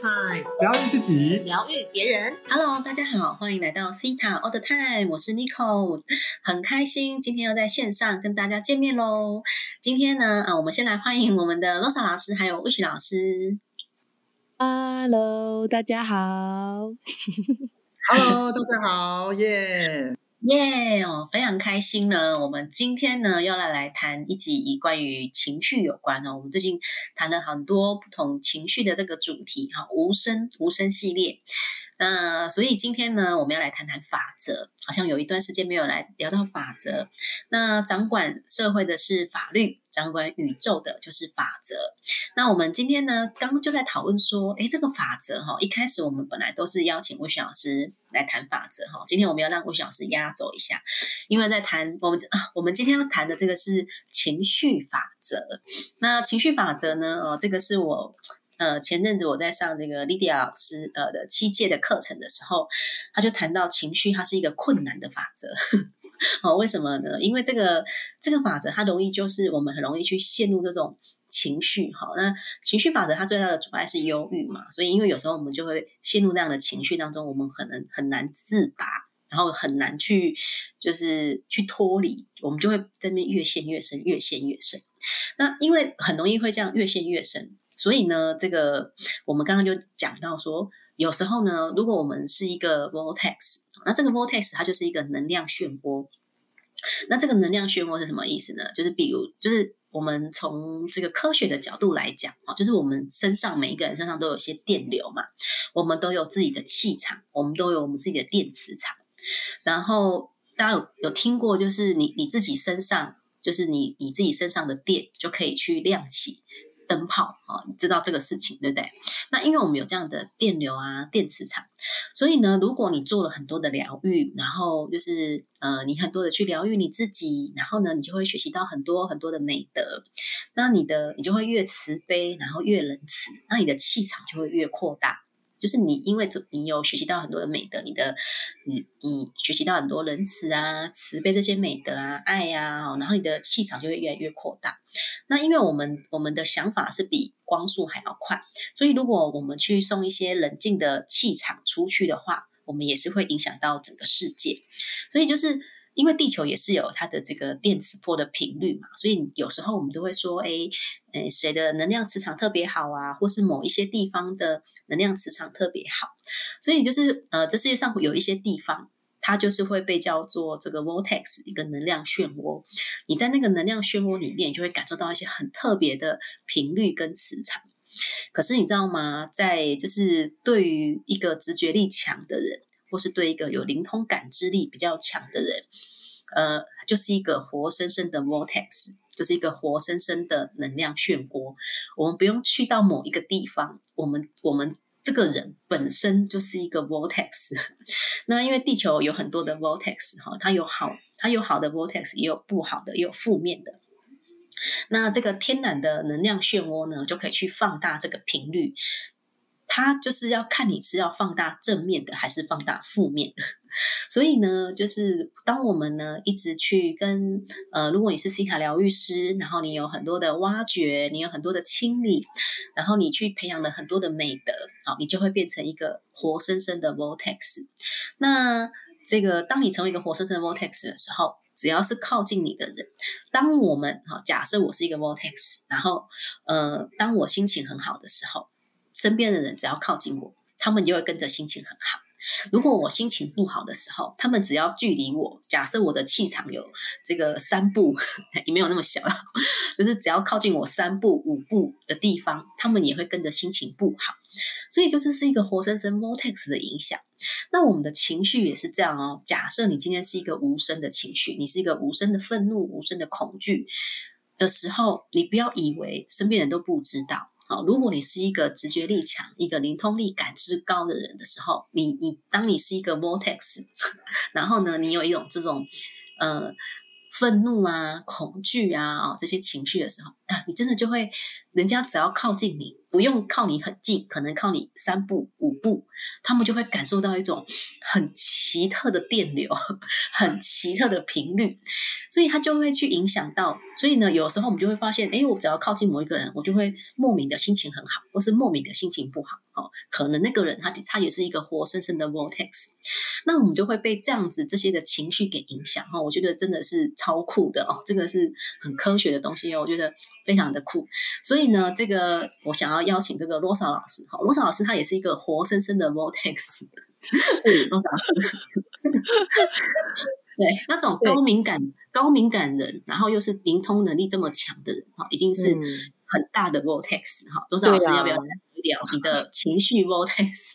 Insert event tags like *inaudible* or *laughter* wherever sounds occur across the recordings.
Time，疗愈自己，疗愈别人。Hello，大家好，欢迎来到 Cita All the Time，我是 Nico，很开心今天又在线上跟大家见面喽。今天呢，啊，我们先来欢迎我们的 Rosa 老师还有 Wish 老师。Hello，大家好。*laughs* Hello，大家好，耶！耶哦，非常开心呢。我们今天呢要来来谈一集关于情绪有关哦。我们最近谈了很多不同情绪的这个主题哈，无声无声系列。那所以今天呢，我们要来谈谈法则。好像有一段时间没有来聊到法则。那掌管社会的是法律，掌管宇宙的就是法则。那我们今天呢，刚刚就在讨论说，诶，这个法则哈，一开始我们本来都是邀请吴雪老师来谈法则哈。今天我们要让吴雪老师压轴一下，因为在谈我们啊，我们今天要谈的这个是情绪法则。那情绪法则呢，哦，这个是我。呃，前阵子我在上这个莉迪亚老师呃的七届的课程的时候，他就谈到情绪，它是一个困难的法则。*laughs* 哦，为什么呢？因为这个这个法则，它容易就是我们很容易去陷入这种情绪。好，那情绪法则它最大的阻碍是忧郁嘛，所以因为有时候我们就会陷入这样的情绪当中，我们可能很难自拔，然后很难去就是去脱离，我们就会在那边越陷越深，越陷越深。那因为很容易会这样越陷越深。所以呢，这个我们刚刚就讲到说，有时候呢，如果我们是一个 vortex，那这个 vortex 它就是一个能量漩涡。那这个能量漩涡是什么意思呢？就是比如，就是我们从这个科学的角度来讲啊，就是我们身上每一个人身上都有一些电流嘛，我们都有自己的气场，我们都有我们自己的电磁场。然后大家有有听过，就是你你自己身上，就是你你自己身上的电就可以去亮起。灯泡啊，你知道这个事情对不对？那因为我们有这样的电流啊、电磁场，所以呢，如果你做了很多的疗愈，然后就是呃，你很多的去疗愈你自己，然后呢，你就会学习到很多很多的美德，那你的你就会越慈悲，然后越仁慈，那你的气场就会越扩大。就是你，因为你有学习到很多的美德，你的你你学习到很多仁慈啊、慈悲这些美德啊、爱呀、啊，然后你的气场就会越来越扩大。那因为我们我们的想法是比光速还要快，所以如果我们去送一些冷静的气场出去的话，我们也是会影响到整个世界。所以就是。因为地球也是有它的这个电磁波的频率嘛，所以有时候我们都会说，哎，呃，谁的能量磁场特别好啊，或是某一些地方的能量磁场特别好，所以就是呃，这世界上有一些地方，它就是会被叫做这个 vortex 一个能量漩涡。你在那个能量漩涡里面，你就会感受到一些很特别的频率跟磁场。可是你知道吗？在就是对于一个直觉力强的人。或是对一个有灵通感知力比较强的人，呃，就是一个活生生的 vortex，就是一个活生生的能量漩涡。我们不用去到某一个地方，我们我们这个人本身就是一个 vortex。*laughs* 那因为地球有很多的 vortex 哈，它有好，它有好的 vortex，也有不好的，也有负面的。那这个天然的能量漩涡呢，就可以去放大这个频率。它就是要看你是要放大正面的还是放大负面的，所以呢，就是当我们呢一直去跟呃，如果你是西塔疗愈师，然后你有很多的挖掘，你有很多的清理，然后你去培养了很多的美德，好，你就会变成一个活生生的 vortex。那这个当你成为一个活生生的 vortex 的时候，只要是靠近你的人，当我们哈，假设我是一个 vortex，然后呃，当我心情很好的时候。身边的人只要靠近我，他们就会跟着心情很好。如果我心情不好的时候，他们只要距离我，假设我的气场有这个三步，*laughs* 也没有那么小，就是只要靠近我三步、五步的地方，他们也会跟着心情不好。所以就是是一个活生生 vortex 的影响。那我们的情绪也是这样哦。假设你今天是一个无声的情绪，你是一个无声的愤怒、无声的恐惧的时候，你不要以为身边人都不知道。好，如果你是一个直觉力强、一个灵通力感知高的人的时候，你你当你是一个 vortex，*laughs* 然后呢，你有一种这种呃愤怒啊、恐惧啊、哦这些情绪的时候啊，你真的就会，人家只要靠近你，不用靠你很近，可能靠你三步五步，他们就会感受到一种很奇特的电流，*laughs* 很奇特的频率，所以他就会去影响到。所以呢，有时候我们就会发现，哎，我只要靠近某一个人，我就会莫名的心情很好，或是莫名的心情不好。哦，可能那个人他他也是一个活生生的 vortex，那我们就会被这样子这些的情绪给影响。哈，我觉得真的是超酷的哦，这个是很科学的东西哦，我觉得非常的酷。所以呢，这个我想要。邀请这个罗少老师，哈，罗少老师他也是一个活生生的 vortex，是罗少老师，对，那种高敏感、高敏感人，然后又是灵通能力这么强的人，哈，一定是很大的 vortex，哈，罗少老师要不要来聊你的情绪 vortex？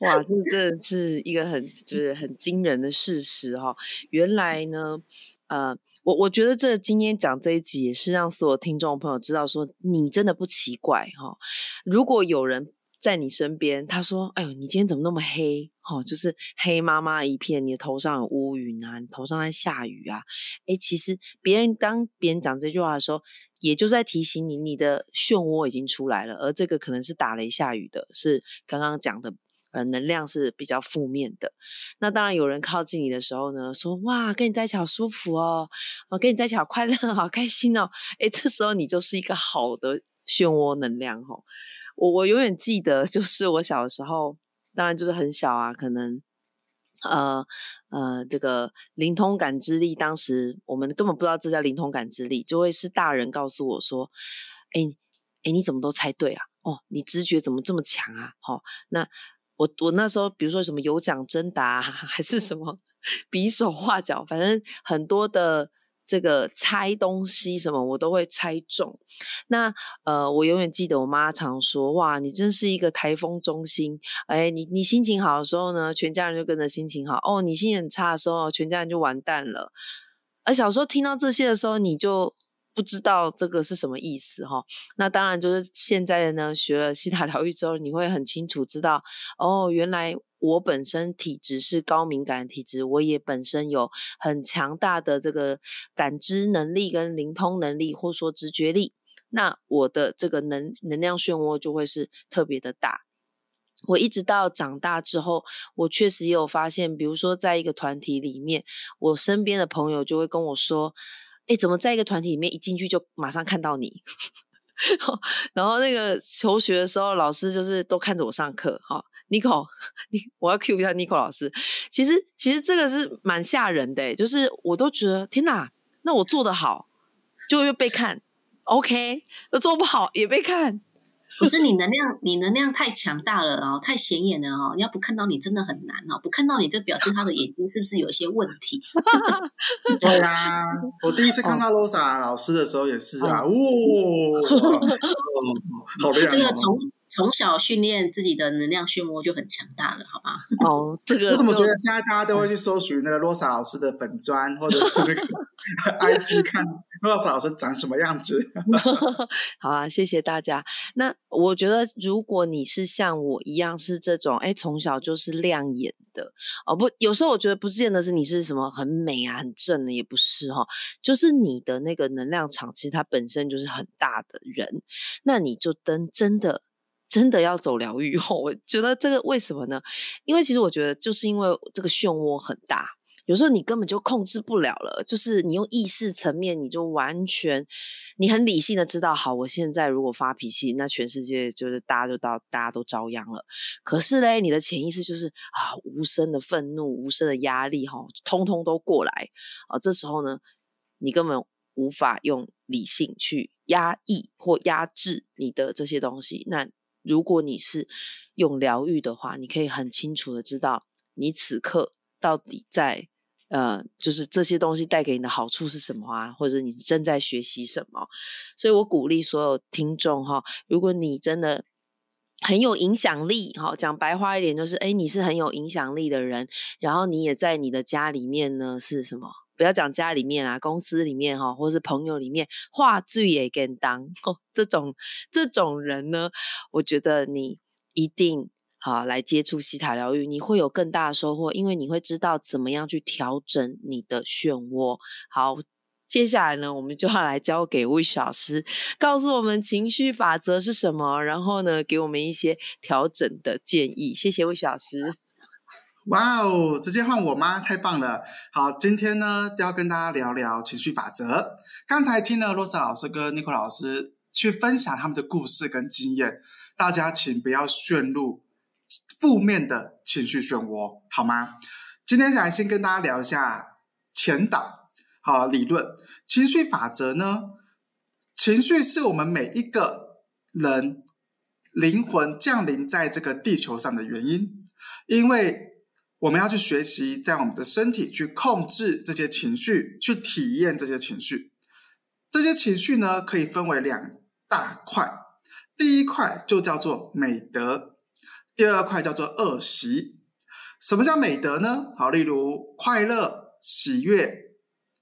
哇，这真的是一个很就是很惊人的事实哈，原来呢，呃。我我觉得这今天讲这一集也是让所有听众朋友知道，说你真的不奇怪哈。如果有人在你身边，他说：“哎呦，你今天怎么那么黑？哈，就是黑麻麻一片，你的头上有乌云啊，你头上在下雨啊。”哎，其实别人当别人讲这句话的时候，也就在提醒你，你的漩涡已经出来了，而这个可能是打雷下雨的，是刚刚讲的。呃，能量是比较负面的。那当然，有人靠近你的时候呢，说哇，跟你在一起好舒服哦，我跟你在一起好快乐，好开心哦。诶这时候你就是一个好的漩涡能量哦。我我永远记得，就是我小的时候，当然就是很小啊，可能呃呃，这个灵通感知力，当时我们根本不知道这叫灵通感知力，就会是大人告诉我说，哎哎，你怎么都猜对啊？哦，你直觉怎么这么强啊？好，那。我我那时候，比如说什么有奖征答，*laughs* 还是什么比手画脚，反正很多的这个猜东西什么，我都会猜中。那呃，我永远记得我妈常说：“哇，你真是一个台风中心。”哎，你你心情好的时候呢，全家人就跟着心情好；哦，你心情很差的时候，全家人就完蛋了。而小时候听到这些的时候，你就。不知道这个是什么意思哈？那当然就是现在呢，学了西塔疗愈之后，你会很清楚知道哦，原来我本身体质是高敏感体质，我也本身有很强大的这个感知能力跟灵通能力，或说直觉力。那我的这个能能量漩涡就会是特别的大。我一直到长大之后，我确实也有发现，比如说在一个团体里面，我身边的朋友就会跟我说。哎，怎么在一个团体里面一进去就马上看到你？*laughs* 然后那个求学的时候，老师就是都看着我上课。哈，Nico，*laughs* 你我要 cue 一下 Nico 老师。其实，其实这个是蛮吓人的，就是我都觉得天哪，那我做的好就会被看，OK，做不好也被看。不是你能量，你能量太强大了哦，太显眼了哦，你要不看到你真的很难哦，不看到你这表示他的眼睛是不是有一些问题？*laughs* 对啊，我第一次看到 Rosa 老师的时候也是啊，哇，好亮！这个从从小训练自己的能量漩涡就很强大了，好吧？哦，这个我怎么觉得现在大家都会去搜寻那个罗萨老师的粉砖，或者是那个 *laughs* IG 看？罗萨老师长什么样子？*laughs* 好啊，谢谢大家。那我觉得，如果你是像我一样是这种，哎，从小就是亮眼的哦，不，有时候我觉得不见得是你是什么很美啊、很正的，也不是哈，就是你的那个能量场，其实它本身就是很大的人，那你就真真的真的要走疗愈哦。我觉得这个为什么呢？因为其实我觉得，就是因为这个漩涡很大。有时候你根本就控制不了了，就是你用意识层面，你就完全，你很理性的知道，好，我现在如果发脾气，那全世界就是大家就到大家都遭殃了。可是嘞，你的潜意识就是啊，无声的愤怒、无声的压力，哈，通通都过来啊。这时候呢，你根本无法用理性去压抑或压制你的这些东西。那如果你是用疗愈的话，你可以很清楚的知道，你此刻到底在。呃，就是这些东西带给你的好处是什么啊？或者你正在学习什么？所以我鼓励所有听众哈，如果你真的很有影响力，哈，讲白话一点就是，哎，你是很有影响力的人，然后你也在你的家里面呢，是什么？不要讲家里面啊，公司里面哈，或是朋友里面，话剧也跟当哦 *laughs* 这种这种人呢，我觉得你一定。好，来接触西塔疗愈，你会有更大的收获，因为你会知道怎么样去调整你的漩涡。好，接下来呢，我们就要来交给魏老师，告诉我们情绪法则是什么，然后呢，给我们一些调整的建议。谢谢魏老师。哇哦，直接换我吗？太棒了！好，今天呢要跟大家聊聊情绪法则。刚才听了罗莎老师跟尼克老师去分享他们的故事跟经验，大家请不要陷入负面的情绪漩涡，好吗？今天想先跟大家聊一下前导好理论，情绪法则呢？情绪是我们每一个人灵魂降临在这个地球上的原因，因为。我们要去学习，在我们的身体去控制这些情绪，去体验这些情绪。这些情绪呢，可以分为两大块。第一块就叫做美德，第二块叫做恶习。什么叫美德呢？好，例如快乐、喜悦，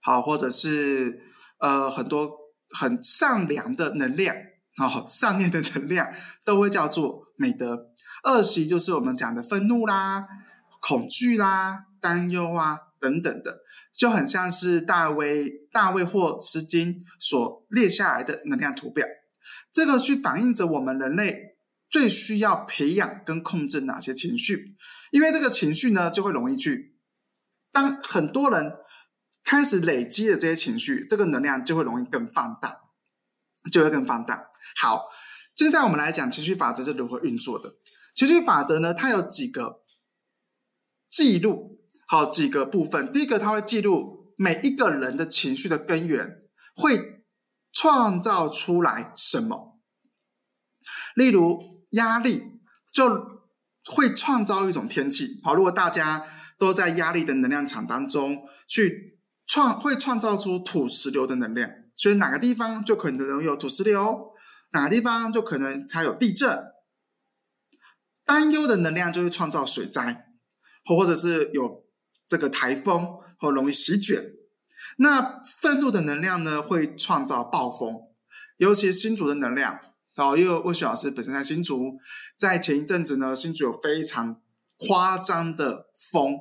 好，或者是呃很多很善良的能量，好，善念的能量，都会叫做美德。恶习就是我们讲的愤怒啦。恐惧啦、担忧啊等等的，就很像是大卫、大卫或吃惊所列下来的能量图表。这个去反映着我们人类最需要培养跟控制哪些情绪，因为这个情绪呢，就会容易去当很多人开始累积的这些情绪，这个能量就会容易更放大，就会更放大。好，接下来我们来讲情绪法则是如何运作的。情绪法则呢，它有几个。记录好几个部分，第一个，它会记录每一个人的情绪的根源，会创造出来什么？例如压力，就会创造一种天气。好，如果大家都在压力的能量场当中去创，会创造出土石流的能量。所以哪个地方就可能有土石流，哪个地方就可能它有地震。担忧的能量就会创造水灾。或者是有这个台风或容易席卷，那愤怒的能量呢会创造暴风，尤其新竹的能量哦，因为魏雪老师本身在新竹，在前一阵子呢，新竹有非常夸张的风，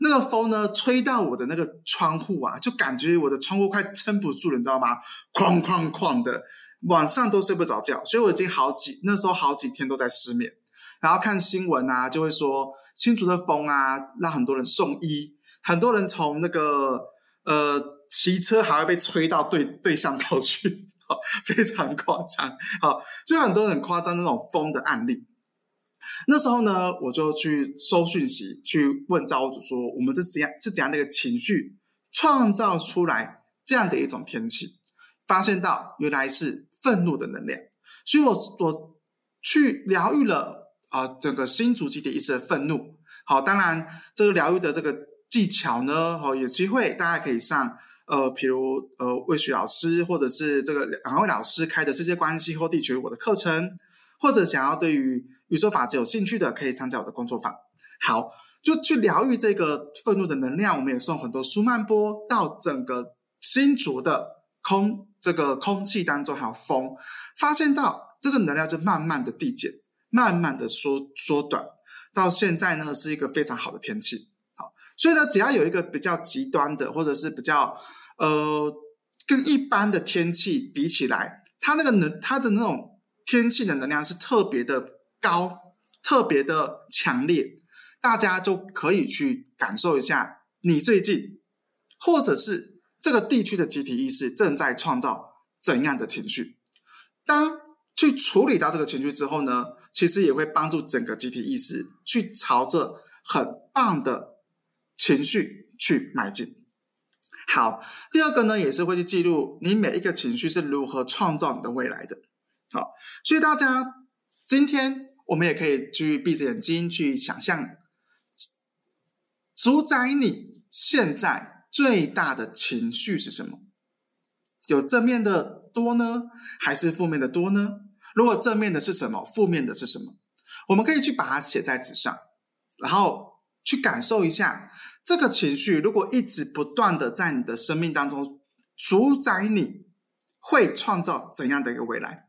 那个风呢吹到我的那个窗户啊，就感觉我的窗户快撑不住了，你知道吗？哐哐哐的，晚上都睡不着觉，所以我已经好几那时候好几天都在失眠，然后看新闻啊，就会说。新竹的风啊，让很多人送医，很多人从那个呃骑车还会被吹到对 *laughs* 对向道去，*laughs* 非常夸张。好，就很多很夸张那种风的案例。那时候呢，我就去收讯息，去问造物主说：我们这怎样是怎样的一个情绪创造出来这样的一种天气？发现到原来是愤怒的能量，所以我我去疗愈了。啊，整个新主集体意识的愤怒，好，当然这个疗愈的这个技巧呢，哦，有机会大家可以上，呃，比如呃魏旭老师或者是这个两位老师开的世界关系或地球我的课程，或者想要对于宇宙法则有兴趣的，可以参加我的工作坊。好，就去疗愈这个愤怒的能量，我们也送很多舒曼波到整个新竹的空这个空气当中，还有风，发现到这个能量就慢慢的递减。慢慢的缩缩短，到现在呢是一个非常好的天气。好，所以呢，只要有一个比较极端的，或者是比较呃跟一般的天气比起来，它那个能它的那种天气的能量是特别的高，特别的强烈，大家就可以去感受一下，你最近或者是这个地区的集体意识正在创造怎样的情绪。当去处理到这个情绪之后呢？其实也会帮助整个集体意识去朝着很棒的情绪去迈进。好，第二个呢，也是会去记录你每一个情绪是如何创造你的未来的。好，所以大家今天我们也可以去闭着眼睛去想象，主宰你现在最大的情绪是什么？有正面的多呢，还是负面的多呢？如果正面的是什么，负面的是什么，我们可以去把它写在纸上，然后去感受一下这个情绪。如果一直不断的在你的生命当中主宰，你会创造怎样的一个未来？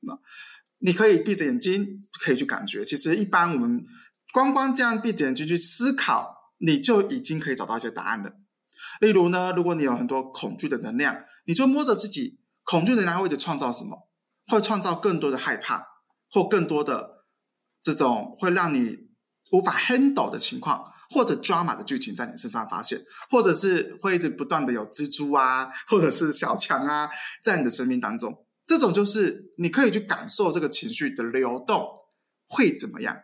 那你可以闭着眼睛，可以去感觉。其实一般我们光光这样闭着眼睛去思考，你就已经可以找到一些答案了。例如呢，如果你有很多恐惧的能量，你就摸着自己恐惧能量会一直创造什么？会创造更多的害怕，或更多的这种会让你无法 handle 的情况，或者 drama 的剧情在你身上发现，或者是会一直不断的有蜘蛛啊，或者是小强啊，在你的生命当中，这种就是你可以去感受这个情绪的流动会怎么样，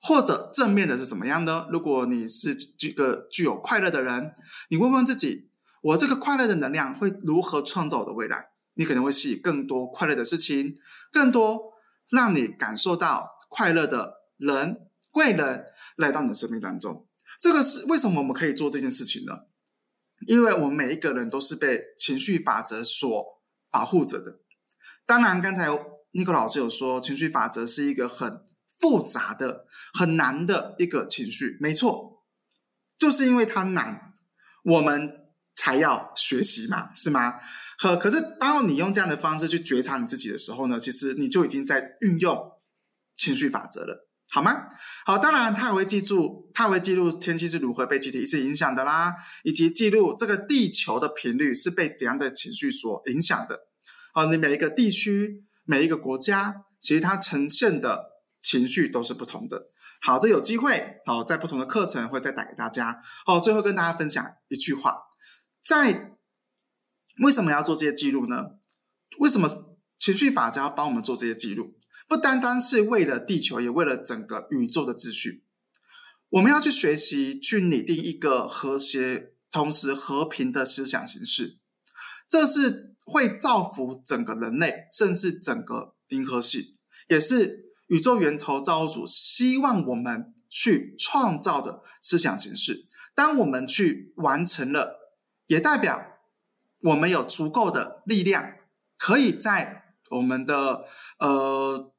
或者正面的是怎么样呢？如果你是这个具有快乐的人，你问问自己，我这个快乐的能量会如何创造我的未来？你可能会吸引更多快乐的事情，更多让你感受到快乐的人、贵人来到你的生命当中。这个是为什么我们可以做这件事情呢？因为我们每一个人都是被情绪法则所保护着的。当然，刚才尼克老师有说，情绪法则是一个很复杂的、很难的一个情绪。没错，就是因为它难，我们才要学习嘛，是吗？呵可是，当你用这样的方式去觉察你自己的时候呢，其实你就已经在运用情绪法则了，好吗？好，当然他也会记住，他会记录天气是如何被集体意识影响的啦，以及记录这个地球的频率是被怎样的情绪所影响的。好，你每一个地区、每一个国家，其实它呈现的情绪都是不同的。好，这有机会，好，在不同的课程会再带给大家。好，最后跟大家分享一句话，在。为什么要做这些记录呢？为什么情绪法则要帮我们做这些记录？不单单是为了地球，也为了整个宇宙的秩序。我们要去学习，去拟定一个和谐、同时和平的思想形式。这是会造福整个人类，甚至整个银河系，也是宇宙源头造物主希望我们去创造的思想形式。当我们去完成了，也代表。我们有足够的力量，可以在我们的呃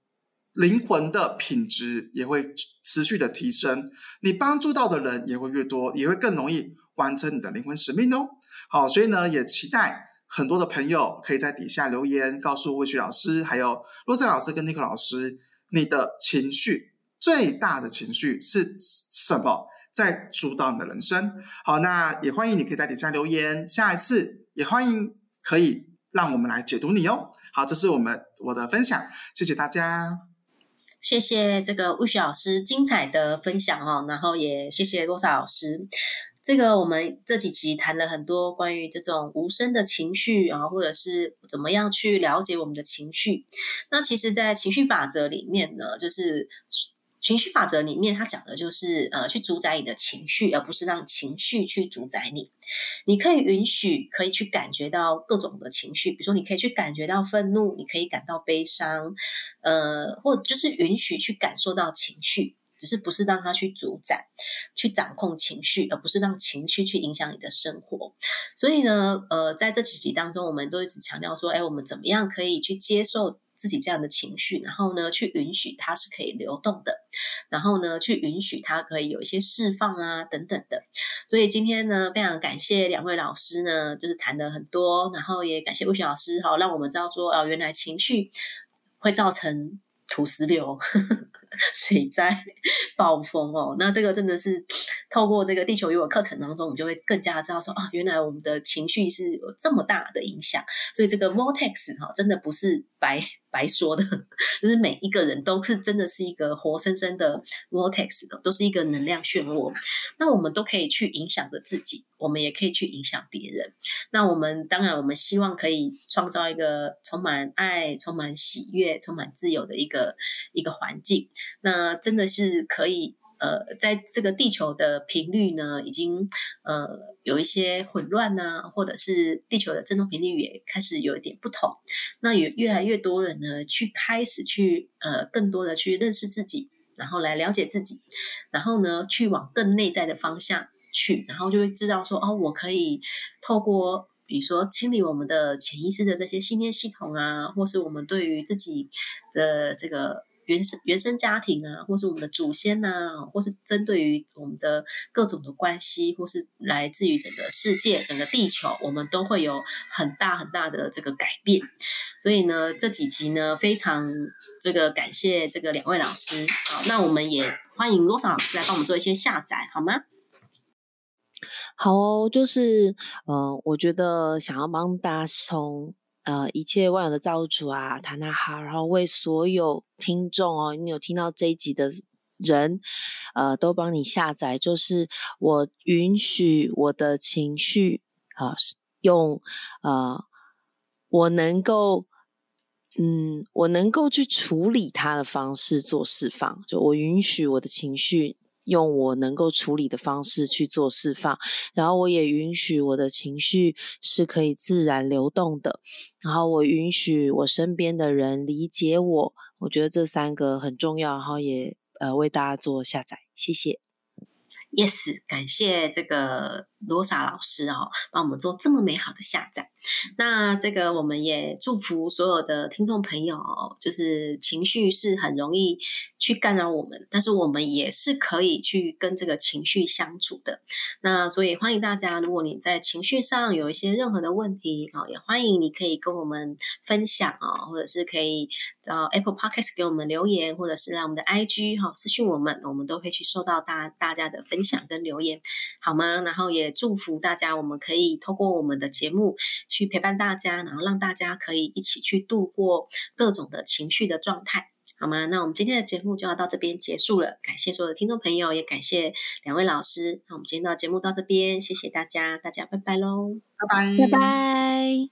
灵魂的品质也会持续的提升，你帮助到的人也会越多，也会更容易完成你的灵魂使命哦。好，所以呢，也期待很多的朋友可以在底下留言，告诉魏旭老师，还有洛塞老师跟尼克老师，你的情绪最大的情绪是什么，在主导你的人生。好，那也欢迎你可以在底下留言，下一次。也欢迎可以让我们来解读你哦。好，这是我们我的分享，谢谢大家。谢谢这个魏雪老师精彩的分享哦，然后也谢谢洛萨老师。这个我们这几集谈了很多关于这种无声的情绪啊，或者是怎么样去了解我们的情绪。那其实，在情绪法则里面呢，就是。情绪法则里面，它讲的就是呃，去主宰你的情绪，而不是让情绪去主宰你。你可以允许，可以去感觉到各种的情绪，比如说，你可以去感觉到愤怒，你可以感到悲伤，呃，或就是允许去感受到情绪，只是不是让它去主宰、去掌控情绪，而不是让情绪去影响你的生活。所以呢，呃，在这几集当中，我们都一直强调说，哎，我们怎么样可以去接受。自己这样的情绪，然后呢，去允许它是可以流动的，然后呢，去允许它可以有一些释放啊，等等的。所以今天呢，非常感谢两位老师呢，就是谈的很多，然后也感谢魏雪老师哈，让我们知道说，哦，原来情绪会造成土石流。*laughs* 水灾、暴风哦，那这个真的是透过这个地球与我课程当中，我们就会更加知道说啊，原来我们的情绪是有这么大的影响。所以这个 vortex 哈，真的不是白白说的，*laughs* 就是每一个人都是真的是一个活生生的 vortex 的，都是一个能量漩涡。那我们都可以去影响着自己，我们也可以去影响别人。那我们当然，我们希望可以创造一个充满爱、充满喜悦、充满自由的一个一个环境。那真的是可以，呃，在这个地球的频率呢，已经呃有一些混乱呢，或者是地球的振动频率也开始有一点不同。那有越来越多人呢，去开始去呃更多的去认识自己，然后来了解自己，然后呢去往更内在的方向去，然后就会知道说，哦，我可以透过比如说清理我们的潜意识的这些信念系统啊，或是我们对于自己的这个。原生原生家庭啊，或是我们的祖先呐，或是针对于我们的各种的关系，或是来自于整个世界、整个地球，我们都会有很大很大的这个改变。所以呢，这几集呢，非常这个感谢这个两位老师。好，那我们也欢迎罗莎老师来帮我们做一些下载，好吗？好，就是呃，我觉得想要帮大家从呃一切万有的造物主啊，塔纳哈，然后为所有听众哦，你有听到这一集的人，呃，都帮你下载，就是我允许我的情绪啊，用呃，我能够。嗯，我能够去处理它的方式做释放，就我允许我的情绪用我能够处理的方式去做释放，然后我也允许我的情绪是可以自然流动的，然后我允许我身边的人理解我，我觉得这三个很重要，然后也呃为大家做下载，谢谢。Yes，感谢这个罗莎老师哦，帮我们做这么美好的下载。那这个我们也祝福所有的听众朋友，就是情绪是很容易去干扰我们，但是我们也是可以去跟这个情绪相处的。那所以欢迎大家，如果你在情绪上有一些任何的问题啊，也欢迎你可以跟我们分享啊，或者是可以到 Apple Podcast 给我们留言，或者是让我们的 IG 哈私信我们，我们都会去收到大大家的分享跟留言，好吗？然后也也祝福大家，我们可以透过我们的节目。去陪伴大家，然后让大家可以一起去度过各种的情绪的状态，好吗？那我们今天的节目就要到这边结束了，感谢所有的听众朋友，也感谢两位老师。那我们今天的节目到这边，谢谢大家，大家拜拜喽，拜拜，拜拜。